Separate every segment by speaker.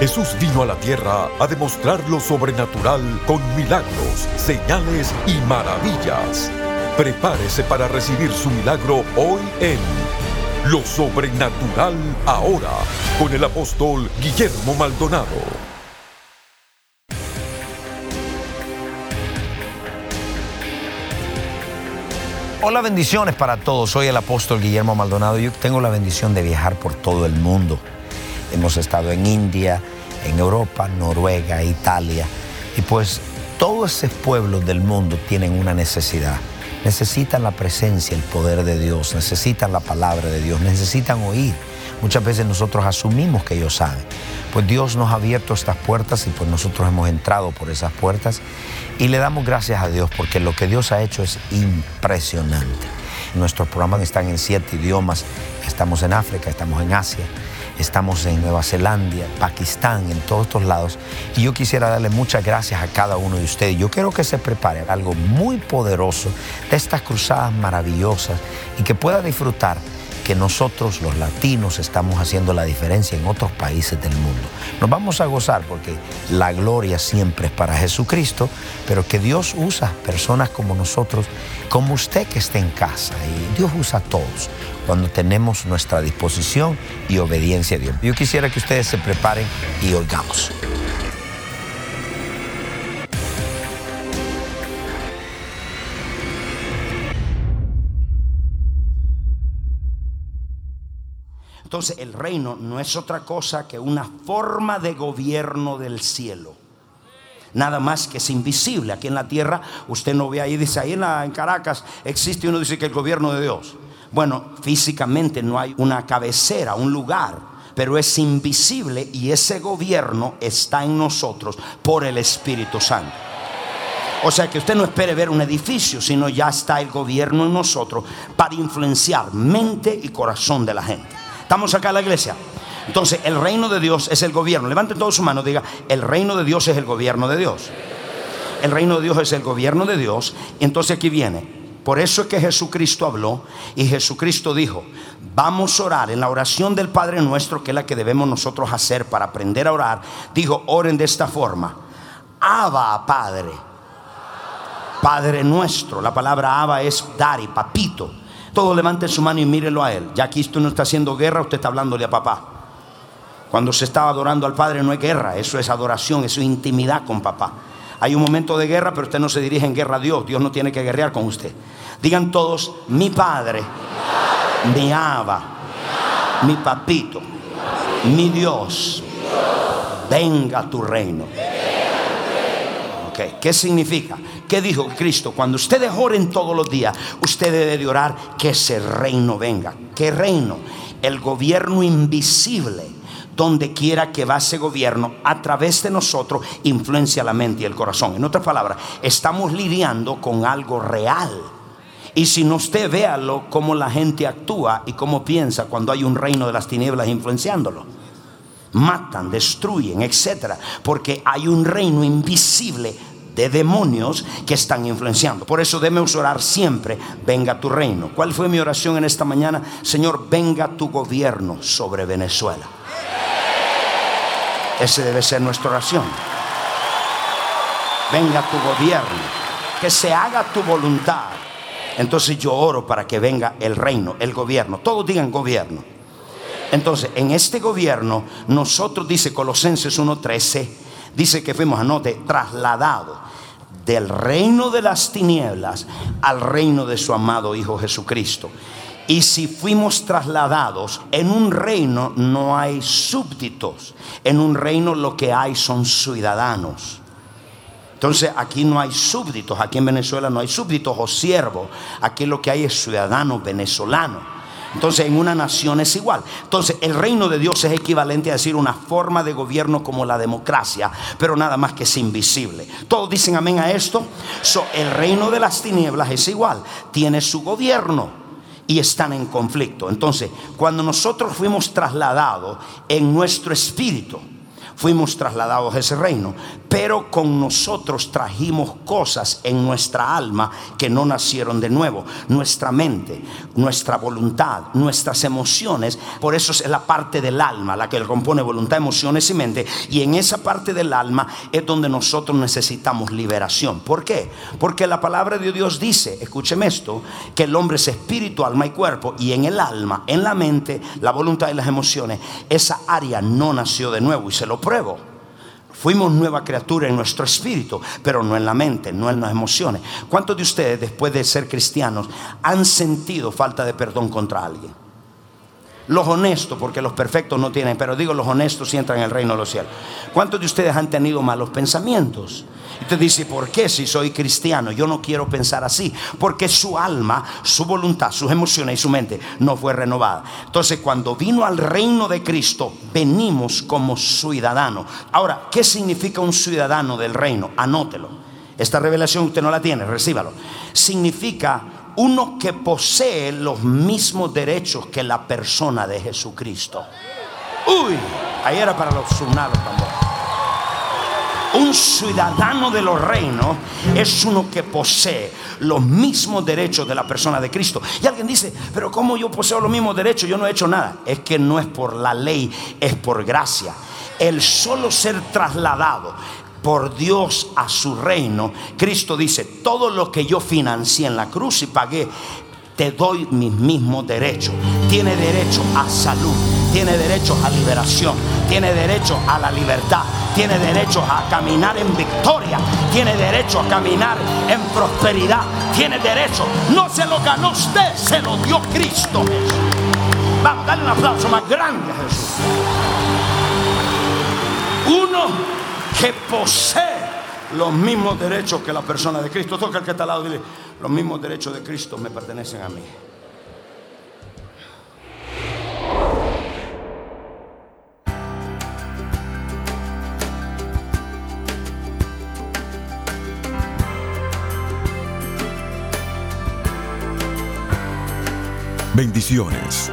Speaker 1: Jesús vino a la tierra a demostrar lo sobrenatural con milagros, señales y maravillas. Prepárese para recibir su milagro hoy en Lo Sobrenatural Ahora con el apóstol Guillermo Maldonado.
Speaker 2: Hola, bendiciones para todos. Soy el apóstol Guillermo Maldonado. Yo tengo la bendición de viajar por todo el mundo. Hemos estado en India, en Europa, Noruega, Italia. Y pues todos esos pueblos del mundo tienen una necesidad. Necesitan la presencia, el poder de Dios, necesitan la palabra de Dios, necesitan oír. Muchas veces nosotros asumimos que ellos saben. Pues Dios nos ha abierto estas puertas y pues nosotros hemos entrado por esas puertas y le damos gracias a Dios porque lo que Dios ha hecho es impresionante. Nuestros programas están en siete idiomas. Estamos en África, estamos en Asia, estamos en Nueva Zelanda, Pakistán, en todos estos lados. Y yo quisiera darle muchas gracias a cada uno de ustedes. Yo quiero que se prepare algo muy poderoso de estas cruzadas maravillosas y que pueda disfrutar que nosotros los latinos estamos haciendo la diferencia en otros países del mundo. Nos vamos a gozar porque la gloria siempre es para Jesucristo, pero que Dios usa personas como nosotros, como usted que esté en casa, y Dios usa a todos cuando tenemos nuestra disposición y obediencia a Dios. Yo quisiera que ustedes se preparen y oigamos.
Speaker 3: Entonces el reino no es otra cosa que una forma de gobierno del cielo. Nada más que es invisible. Aquí en la tierra usted no ve ahí, dice ahí en, Caracas existe uno dice que el gobierno de Dios. Bueno, físicamente no hay una cabecera, un lugar, pero es invisible y ese gobierno está en nosotros por el Espíritu Santo. O sea que usted no espere ver un edificio, sino ya está el gobierno en nosotros para influenciar mente y corazón de la gente. Estamos acá en la iglesia. Entonces, el reino de Dios es el gobierno. Levanten todos su mano, diga, el reino de Dios es el gobierno de Dios. El reino de Dios es el gobierno de Dios. Entonces aquí viene. Por eso es que Jesucristo habló y Jesucristo dijo, vamos a orar en la oración del Padre nuestro, que es la que debemos nosotros hacer para aprender a orar. Dijo, oren de esta forma. Abba, Padre. Padre nuestro. La palabra Abba es Dari, papito. Todo levante su mano y mírelo a él. Ya aquí usted no está haciendo guerra, usted está hablándole a papá. Cuando se está adorando al Padre no es guerra, eso es adoración, eso es intimidad con papá. Hay un momento de guerra, pero usted no se dirige en guerra a Dios. Dios no tiene que guerrear con usted. Digan todos, mi Padre, mi Abba, mi papito, mi Dios, venga tu reino. ¿Qué significa? ¿Qué dijo Cristo? Cuando ustedes oren todos los días, usted debe de orar que ese reino venga. ¿Qué reino? El gobierno invisible donde quiera que va ese gobierno, a través de nosotros influencia la mente y el corazón. En otras palabras, estamos lidiando con algo real. Y si no usted véalo cómo la gente actúa y cómo piensa cuando hay un reino de las tinieblas influenciándolo. Matan, destruyen, etcétera, porque hay un reino invisible de demonios que están influenciando. Por eso debemos orar siempre, venga tu reino. ¿Cuál fue mi oración en esta mañana? Señor, venga tu gobierno sobre Venezuela. Ese debe ser nuestra oración. Venga tu gobierno, que se haga tu voluntad. Entonces yo oro para que venga el reino, el gobierno. Todos digan gobierno. Entonces, en este gobierno, nosotros, dice Colosenses 1.13, dice que fuimos, anote, trasladados del reino de las tinieblas al reino de su amado Hijo Jesucristo. Y si fuimos trasladados en un reino no hay súbditos, en un reino lo que hay son ciudadanos. Entonces aquí no hay súbditos, aquí en Venezuela no hay súbditos o siervos, aquí lo que hay es ciudadanos venezolanos. Entonces en una nación es igual. Entonces el reino de Dios es equivalente a decir una forma de gobierno como la democracia, pero nada más que es invisible. Todos dicen amén a esto. el reino de las tinieblas es igual, tiene su gobierno y están en conflicto. Entonces, cuando nosotros fuimos trasladados en nuestro espíritu, fuimos trasladados a ese reino, pero con nosotros trajimos cosas en nuestra alma que no nacieron de nuevo, nuestra mente, nuestra voluntad, nuestras emociones, por eso es la parte del alma, la que compone voluntad, emociones y mente, y en esa parte del alma es donde nosotros necesitamos liberación. ¿Por qué? Porque la palabra de Dios dice, escúcheme esto, que el hombre es espíritu, alma y cuerpo, y en el alma, en la mente, la voluntad y las emociones, esa área no nació de nuevo, y se lo pruebo. Fuimos nueva criatura en nuestro espíritu, pero no en la mente, no en las emociones. ¿Cuántos de ustedes, después de ser cristianos, han sentido falta de perdón contra alguien? Los honestos, porque los perfectos no tienen, pero digo los honestos si entran en el reino de los cielos. ¿Cuántos de ustedes han tenido malos pensamientos? Y usted dice, ¿por qué si soy cristiano? Yo no quiero pensar así. Porque su alma, su voluntad, sus emociones y su mente no fue renovada. Entonces, cuando vino al reino de Cristo, venimos como ciudadano. Ahora, ¿qué significa un ciudadano del reino? Anótelo. Esta revelación usted no la tiene, recíbalo. Significa uno que posee los mismos derechos que la persona de Jesucristo. Uy, ahí era para los sunados también. Un ciudadano de los reinos es uno que posee los mismos derechos de la persona de Cristo. Y alguien dice, pero ¿cómo yo poseo los mismos derechos? Yo no he hecho nada. Es que no es por la ley, es por gracia. El solo ser trasladado por Dios a su reino, Cristo dice, todo lo que yo financié en la cruz y pagué, te doy mis mismos derechos. Tiene derecho a salud, tiene derecho a liberación, tiene derecho a la libertad, tiene derecho a caminar en victoria, tiene derecho a caminar en prosperidad, tiene derecho. No se lo ganó usted, se lo dio Cristo Vamos, dale un aplauso más grande a Jesús. Uno que posee los mismos derechos que la persona de Cristo. Toca el que está al lado dile, los mismos derechos de Cristo me pertenecen a mí.
Speaker 1: Bendiciones.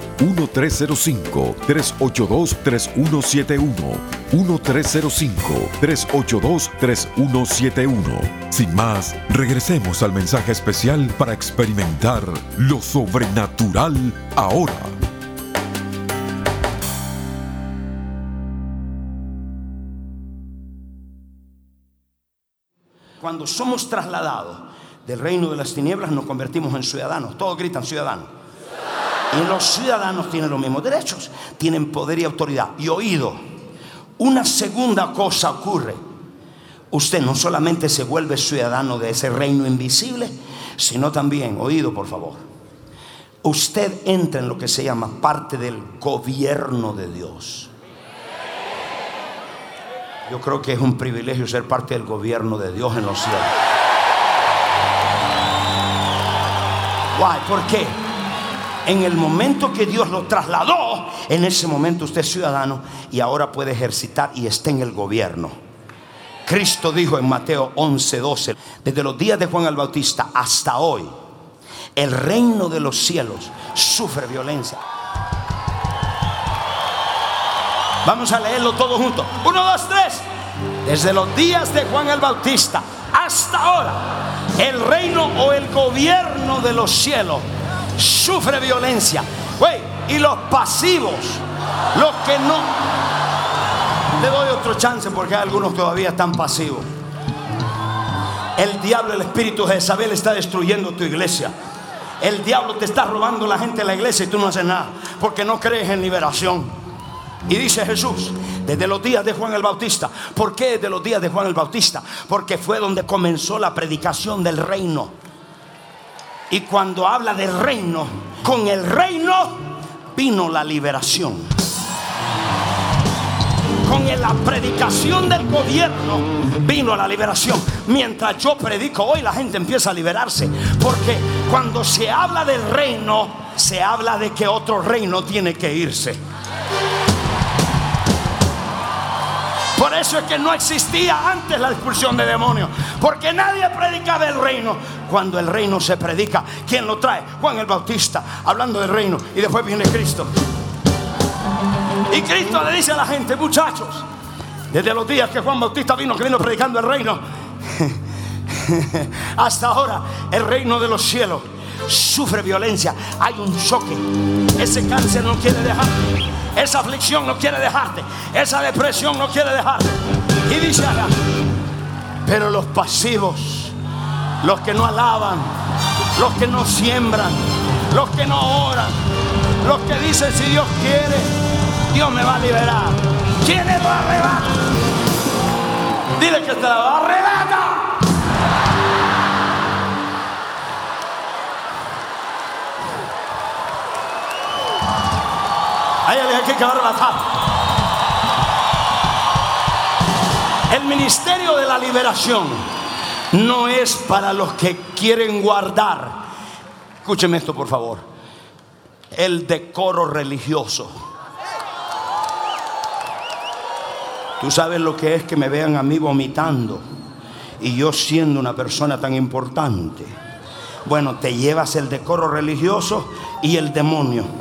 Speaker 1: 1305-382-3171. 1305-382-3171. Sin más, regresemos al mensaje especial para experimentar lo sobrenatural ahora.
Speaker 3: Cuando somos trasladados del reino de las tinieblas nos convertimos en ciudadanos. Todos gritan ciudadanos. Y los ciudadanos tienen los mismos derechos, tienen poder y autoridad y oído. Una segunda cosa ocurre. Usted no solamente se vuelve ciudadano de ese reino invisible, sino también, oído por favor, usted entra en lo que se llama parte del gobierno de Dios. Yo creo que es un privilegio ser parte del gobierno de Dios en los cielos. ¿Por qué? En el momento que Dios lo trasladó, en ese momento usted es ciudadano y ahora puede ejercitar y está en el gobierno. Cristo dijo en Mateo 11, 12, desde los días de Juan el Bautista hasta hoy, el reino de los cielos sufre violencia. Vamos a leerlo todos juntos. Uno, dos, tres. Desde los días de Juan el Bautista hasta ahora, el reino o el gobierno de los cielos sufre violencia. y los pasivos, los que no. Le doy otro chance porque hay algunos todavía están pasivos. El diablo, el espíritu de Jezabel está destruyendo tu iglesia. El diablo te está robando la gente de la iglesia y tú no haces nada porque no crees en liberación. Y dice Jesús, desde los días de Juan el Bautista. ¿Por qué desde los días de Juan el Bautista? Porque fue donde comenzó la predicación del reino. Y cuando habla del reino, con el reino vino la liberación. con la predicación del gobierno vino la liberación. Mientras yo predico hoy, la gente empieza a liberarse. Porque cuando se habla del reino, se habla de que otro reino tiene que irse. Por eso es que no existía antes la expulsión de demonios. Porque nadie predicaba el reino. Cuando el reino se predica, ¿quién lo trae? Juan el Bautista, hablando del reino. Y después viene Cristo. Y Cristo le dice a la gente, muchachos, desde los días que Juan Bautista vino, que vino predicando el reino, hasta ahora el reino de los cielos sufre violencia, hay un choque. Ese cáncer no quiere dejarte, esa aflicción no quiere dejarte, esa depresión no quiere dejarte. Y dice acá, pero los pasivos, los que no alaban, los que no siembran, los que no oran, los que dicen si Dios quiere, Dios me va a liberar. ¿Quién lo arrebata? Dile que te la va Hay que arrebatar. El ministerio de la liberación no es para los que quieren guardar. Escúcheme esto, por favor. El decoro religioso. Tú sabes lo que es que me vean a mí vomitando y yo siendo una persona tan importante. Bueno, te llevas el decoro religioso y el demonio.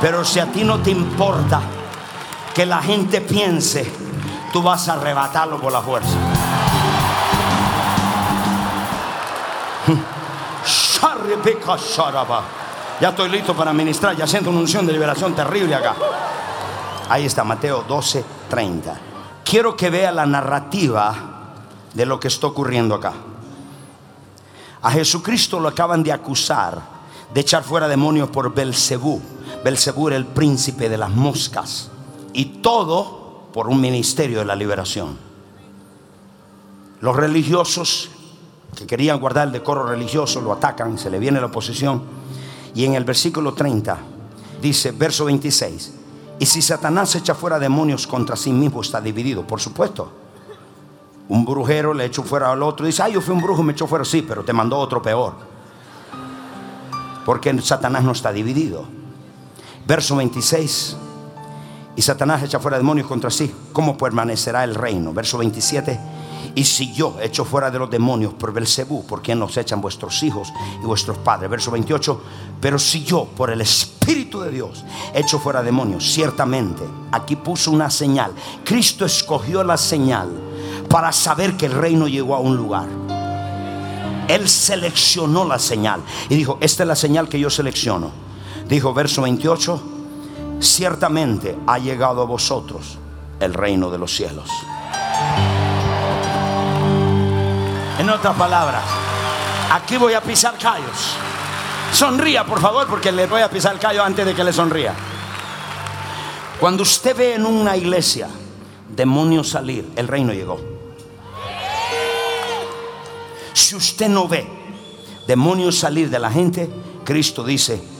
Speaker 3: Pero si a ti no te importa que la gente piense, tú vas a arrebatarlo por la fuerza. Ya estoy listo para ministrar, ya siento una unción de liberación terrible acá. Ahí está, Mateo 12, 30. Quiero que vea la narrativa de lo que está ocurriendo acá. A Jesucristo lo acaban de acusar de echar fuera demonios por Belcebú Belcebú era el príncipe de las moscas. Y todo por un ministerio de la liberación. Los religiosos que querían guardar el decoro religioso lo atacan, se le viene la oposición. Y en el versículo 30 dice, verso 26, y si Satanás echa fuera demonios contra sí mismo está dividido, por supuesto. Un brujero le echó fuera al otro dice, ay, yo fui un brujo, me echó fuera, sí, pero te mandó otro peor. Porque Satanás no está dividido. Verso 26. Y Satanás echa fuera demonios contra sí. ¿Cómo permanecerá el reino? Verso 27. Y si yo echo fuera de los demonios por Belcebú, ¿por quien nos echan vuestros hijos y vuestros padres? Verso 28. Pero si yo, por el Espíritu de Dios, echo fuera demonios, ciertamente, aquí puso una señal. Cristo escogió la señal para saber que el reino llegó a un lugar. Él seleccionó la señal y dijo, esta es la señal que yo selecciono. Dijo verso 28, ciertamente ha llegado a vosotros el reino de los cielos. En otras palabras, aquí voy a pisar callos. Sonría, por favor, porque le voy a pisar el callo antes de que le sonría. Cuando usted ve en una iglesia demonios salir, el reino llegó. Si usted no ve demonios salir de la gente, Cristo dice,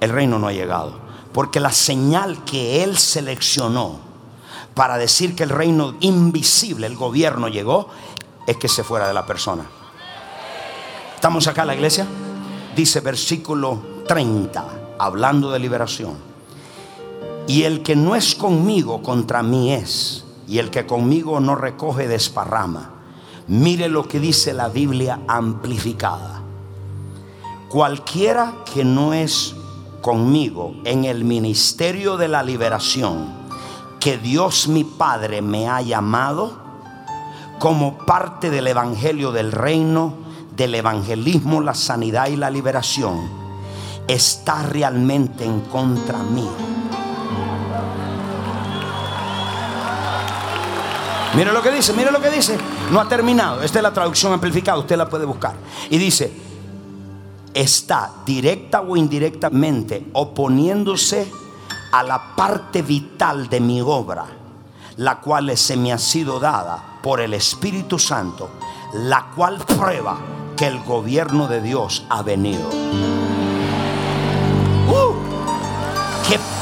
Speaker 3: el reino no ha llegado. Porque la señal que Él seleccionó para decir que el reino invisible, el gobierno llegó, es que se fuera de la persona. ¿Estamos acá en la iglesia? Dice versículo 30, hablando de liberación. Y el que no es conmigo, contra mí es. Y el que conmigo no recoge, desparrama. Mire lo que dice la Biblia amplificada. Cualquiera que no es conmigo en el ministerio de la liberación que Dios mi Padre me ha llamado como parte del Evangelio del Reino, del evangelismo, la sanidad y la liberación, está realmente en contra mío. Mire lo que dice, mire lo que dice. No ha terminado. Esta es la traducción amplificada, usted la puede buscar. Y dice, está directa o indirectamente oponiéndose a la parte vital de mi obra, la cual se me ha sido dada por el Espíritu Santo, la cual prueba que el gobierno de Dios ha venido. Uh,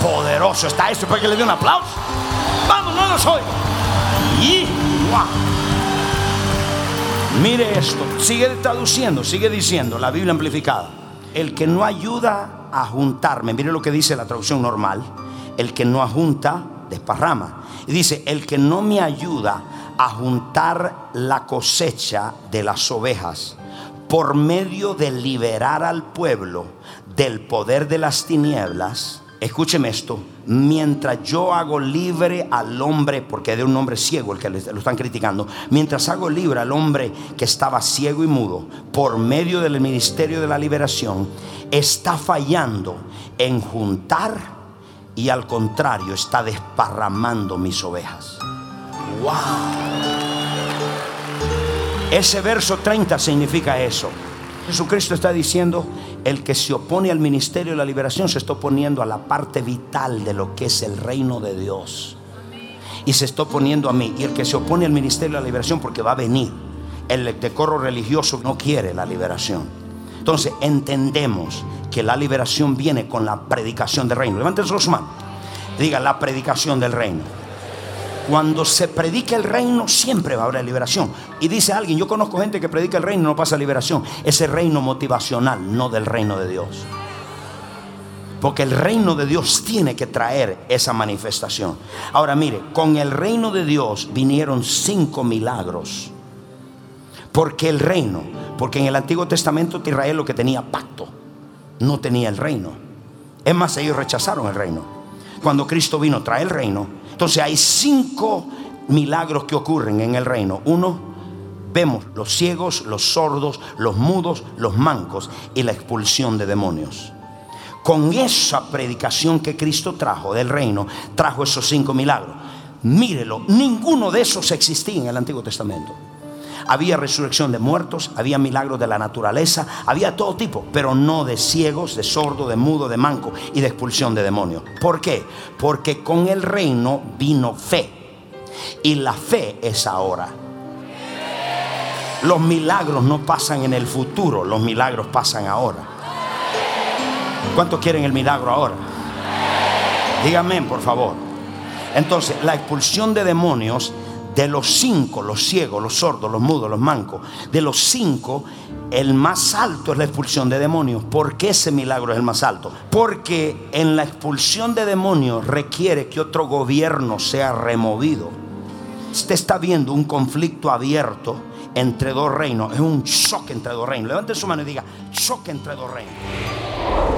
Speaker 3: poderoso está eso. Para que le dé un aplauso. Vamos, no lo soy. Y Mire esto, sigue traduciendo, sigue diciendo la Biblia amplificada. El que no ayuda a juntarme, mire lo que dice la traducción normal. El que no ajunta, desparrama. Y dice, el que no me ayuda a juntar la cosecha de las ovejas por medio de liberar al pueblo del poder de las tinieblas, escúcheme esto, mientras yo hago libre al hombre, porque de un hombre ciego el que lo están criticando, mientras hago libre al hombre que estaba ciego y mudo por medio del ministerio de la liberación, está fallando en juntar y al contrario está desparramando mis ovejas. ¡Wow! Ese verso 30 significa eso. Jesucristo está diciendo, el que se opone al ministerio de la liberación se está oponiendo a la parte vital de lo que es el reino de Dios. Y se está oponiendo a mí. Y el que se opone al ministerio de la liberación porque va a venir. El decoro religioso no quiere la liberación. Entonces entendemos que la liberación viene con la predicación del reino. Levanten sus manos. Diga la predicación del reino. Cuando se predica el reino, siempre va a haber liberación. Y dice alguien, yo conozco gente que predica el reino y no pasa liberación. Ese reino motivacional, no del reino de Dios. Porque el reino de Dios tiene que traer esa manifestación. Ahora mire, con el reino de Dios vinieron cinco milagros. Porque el reino, porque en el Antiguo Testamento Israel lo que tenía pacto, no tenía el reino. Es más, ellos rechazaron el reino. Cuando Cristo vino, trae el reino entonces hay cinco milagros que ocurren en el reino. Uno, vemos los ciegos, los sordos, los mudos, los mancos y la expulsión de demonios. Con esa predicación que Cristo trajo del reino, trajo esos cinco milagros. Mírelo, ninguno de esos existía en el Antiguo Testamento. Había resurrección de muertos, había milagros de la naturaleza, había todo tipo, pero no de ciegos, de sordo, de mudo, de manco y de expulsión de demonios. ¿Por qué? Porque con el reino vino fe. Y la fe es ahora. Los milagros no pasan en el futuro, los milagros pasan ahora. ¿Cuántos quieren el milagro ahora? Díganme, por favor. Entonces, la expulsión de demonios de los cinco, los ciegos, los sordos, los mudos, los mancos, de los cinco, el más alto es la expulsión de demonios. ¿Por qué ese milagro es el más alto? Porque en la expulsión de demonios requiere que otro gobierno sea removido. Usted está viendo un conflicto abierto entre dos reinos. Es un choque entre dos reinos. Levante su mano y diga, choque entre dos reinos.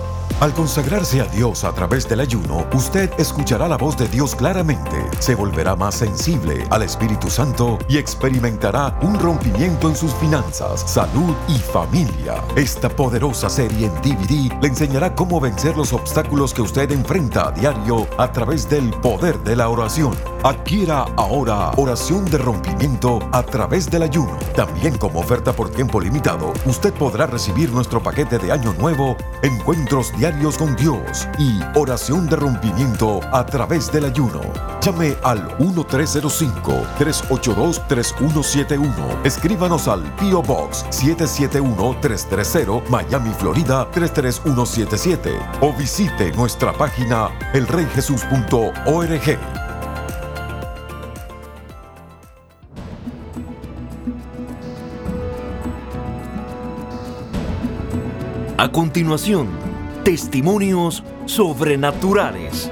Speaker 1: Al consagrarse a Dios a través del ayuno, usted escuchará la voz de Dios claramente, se volverá más sensible al Espíritu Santo y experimentará un rompimiento en sus finanzas, salud y familia. Esta poderosa serie en DVD le enseñará cómo vencer los obstáculos que usted enfrenta a diario a través del poder de la oración. Adquiera ahora oración de rompimiento a través del ayuno. También como oferta por tiempo limitado, usted podrá recibir nuestro paquete de año nuevo, encuentros diarios con Dios y oración de rompimiento a través del ayuno. Llame al 1305-382-3171. Escríbanos al P.O. Box 771-330 Miami, Florida 33177 o visite nuestra página elreyjesus.org.
Speaker 4: A continuación, Testimonios sobrenaturales.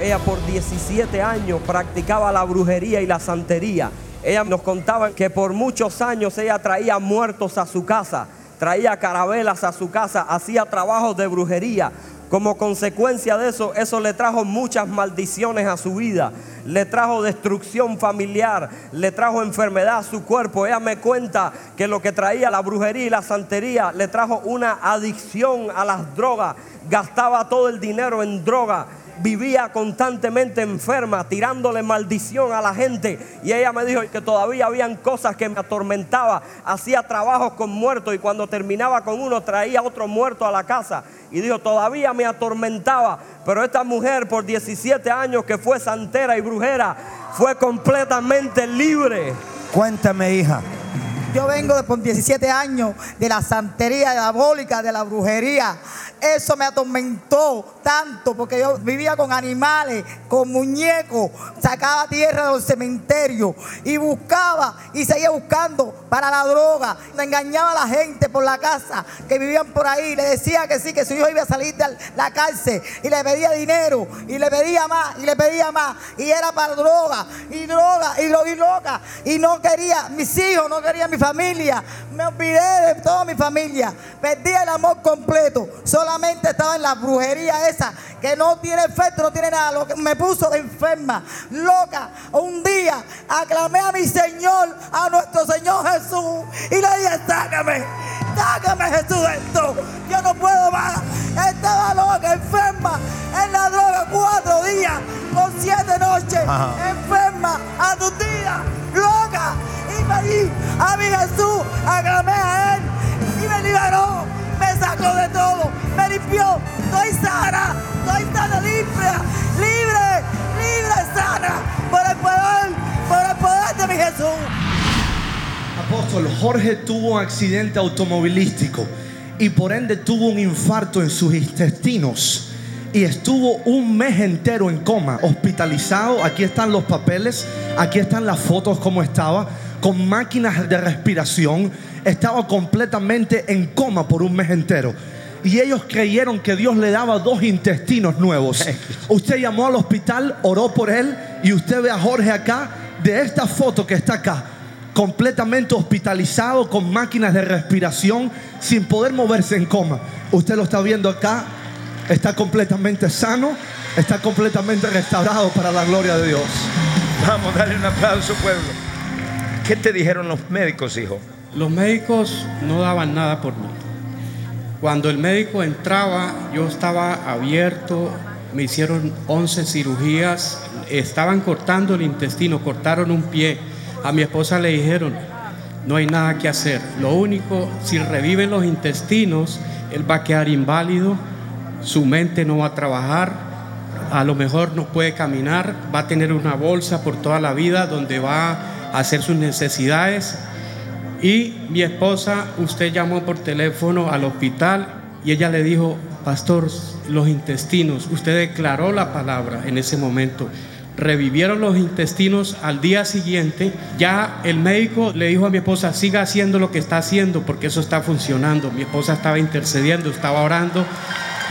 Speaker 5: Ella por 17 años practicaba la brujería y la santería. Ella nos contaba que por muchos años ella traía muertos a su casa, traía carabelas a su casa, hacía trabajos de brujería Como consecuencia de eso, eso le trajo muchas maldiciones a su vida. Le trajo destrucción familiar, le trajo enfermedad a su cuerpo. Ella me cuenta que lo que traía la brujería y la santería le trajo una adicción a las drogas. Gastaba todo el dinero en droga vivía constantemente enferma, tirándole maldición a la gente. Y ella me dijo que todavía habían cosas que me atormentaba. Hacía trabajos con muertos y cuando terminaba con uno traía otro muerto a la casa. Y dijo, todavía me atormentaba. Pero esta mujer por 17 años que fue santera y brujera, fue completamente libre.
Speaker 6: Cuéntame, hija.
Speaker 7: Yo vengo de por 17 años de la santería diabólica, de la brujería. Eso me atormentó tanto porque yo vivía con animales, con muñecos, sacaba tierra del cementerio y buscaba y seguía buscando para la droga. Me engañaba a la gente por la casa que vivían por ahí. Le decía que sí, que su hijo iba a salir de la cárcel y le pedía dinero y le pedía más y le pedía más y era para droga y droga y droga y loca y no quería mis hijos, no quería mi familia. Me olvidé de toda mi familia. Perdí el amor completo. Solamente estaba en la brujería esa que no tiene efecto, no tiene nada. Lo que me puso enferma, loca. Un día aclamé a mi Señor, a nuestro Señor Jesús. Y le dije, sácame, sácame Jesús de esto. Yo no puedo más. Estaba loca, enferma, en la droga cuatro días, con siete noches, enferma, a loca. Y di a mi Jesús, aclamé a Él. Y me liberó, me sacó de todo, me limpió. Estoy sana, estoy sana, libre, libre, libre, sana, por el poder, por el poder de mi Jesús.
Speaker 8: Apóstol, Jorge tuvo un accidente automovilístico y por ende tuvo un infarto en sus intestinos y estuvo un mes entero en coma, hospitalizado. Aquí están los papeles, aquí están las fotos como estaba, con máquinas de respiración. Estaba completamente en coma por un mes entero. Y ellos creyeron que Dios le daba dos intestinos nuevos. Usted llamó al hospital, oró por él y usted ve a Jorge acá, de esta foto que está acá completamente hospitalizado con máquinas de respiración sin poder moverse en coma. Usted lo está viendo acá, está completamente sano, está completamente restaurado para la gloria de Dios.
Speaker 6: Vamos a darle un aplauso, pueblo. ¿Qué te dijeron los médicos, hijo?
Speaker 9: Los médicos no daban nada por mí. Cuando el médico entraba, yo estaba abierto, me hicieron 11 cirugías, estaban cortando el intestino, cortaron un pie. A mi esposa le dijeron, no hay nada que hacer. Lo único, si reviven los intestinos, él va a quedar inválido, su mente no va a trabajar, a lo mejor no puede caminar, va a tener una bolsa por toda la vida donde va a hacer sus necesidades. Y mi esposa, usted llamó por teléfono al hospital y ella le dijo, pastor, los intestinos, usted declaró la palabra en ese momento revivieron los intestinos al día siguiente, ya el médico le dijo a mi esposa, siga haciendo lo que está haciendo porque eso está funcionando. Mi esposa estaba intercediendo, estaba orando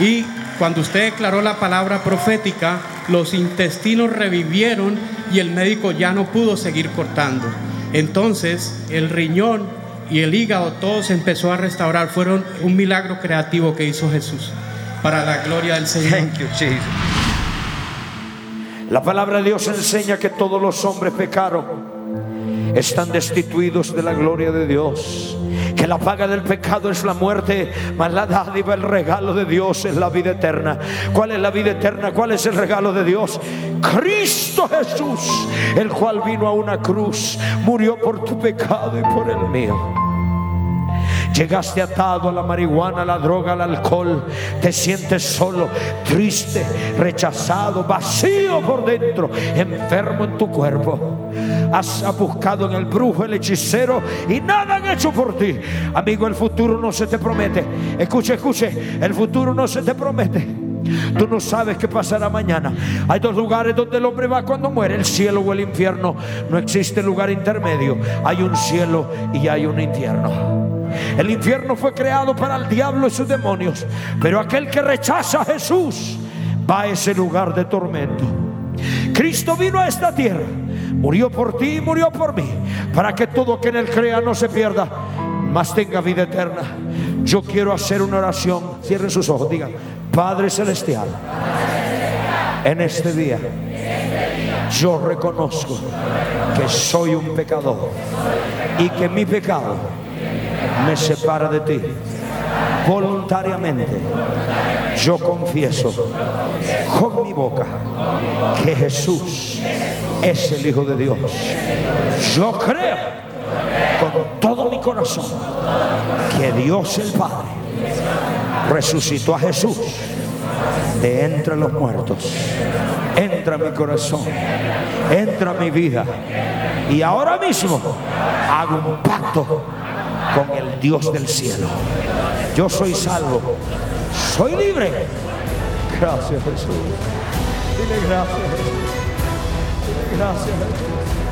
Speaker 9: y cuando usted declaró la palabra profética, los intestinos revivieron y el médico ya no pudo seguir cortando. Entonces el riñón y el hígado todo se empezó a restaurar. Fueron un milagro creativo que hizo Jesús para la gloria del Señor.
Speaker 6: La palabra de Dios enseña que todos los hombres pecaron, están destituidos de la gloria de Dios. Que la paga del pecado es la muerte, mas la dádiva, el regalo de Dios es la vida eterna. ¿Cuál es la vida eterna? ¿Cuál es el regalo de Dios? Cristo Jesús, el cual vino a una cruz, murió por tu pecado y por el mío. Llegaste atado a la marihuana, a la droga, al alcohol. Te sientes solo, triste, rechazado, vacío por dentro, enfermo en tu cuerpo. Has buscado en el brujo, el hechicero y nada han hecho por ti. Amigo, el futuro no se te promete. Escuche, escuche, el futuro no se te promete. Tú no sabes qué pasará mañana. Hay dos lugares donde el hombre va cuando muere, el cielo o el infierno. No existe lugar intermedio. Hay un cielo y hay un infierno. El infierno fue creado para el diablo y sus demonios. Pero aquel que rechaza a Jesús va a ese lugar de tormento. Cristo vino a esta tierra, murió por ti y murió por mí, para que todo que en él crea no se pierda, mas tenga vida eterna. Yo quiero hacer una oración. Cierren sus ojos, digan, Padre Celestial, en este día yo reconozco que soy un pecador y que mi pecado me separa de ti. Voluntariamente yo confieso con mi boca que Jesús es el Hijo de Dios. Yo creo con todo mi corazón que Dios el Padre resucitó a Jesús de entre los muertos. Entra mi corazón, entra mi vida. Y ahora mismo hago un pacto con el Dios del cielo. Yo soy salvo, soy libre. Gracias Jesús. Dile gracias gracias Jesús.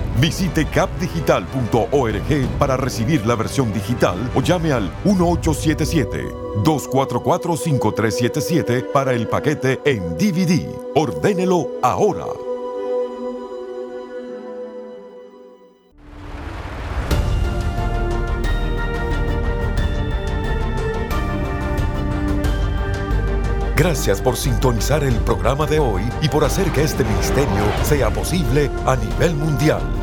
Speaker 1: Visite capdigital.org para recibir la versión digital o llame al 1877-244-5377 para el paquete en DVD. Ordénelo ahora. Gracias por sintonizar el programa de hoy y por hacer que este ministerio sea posible a nivel mundial.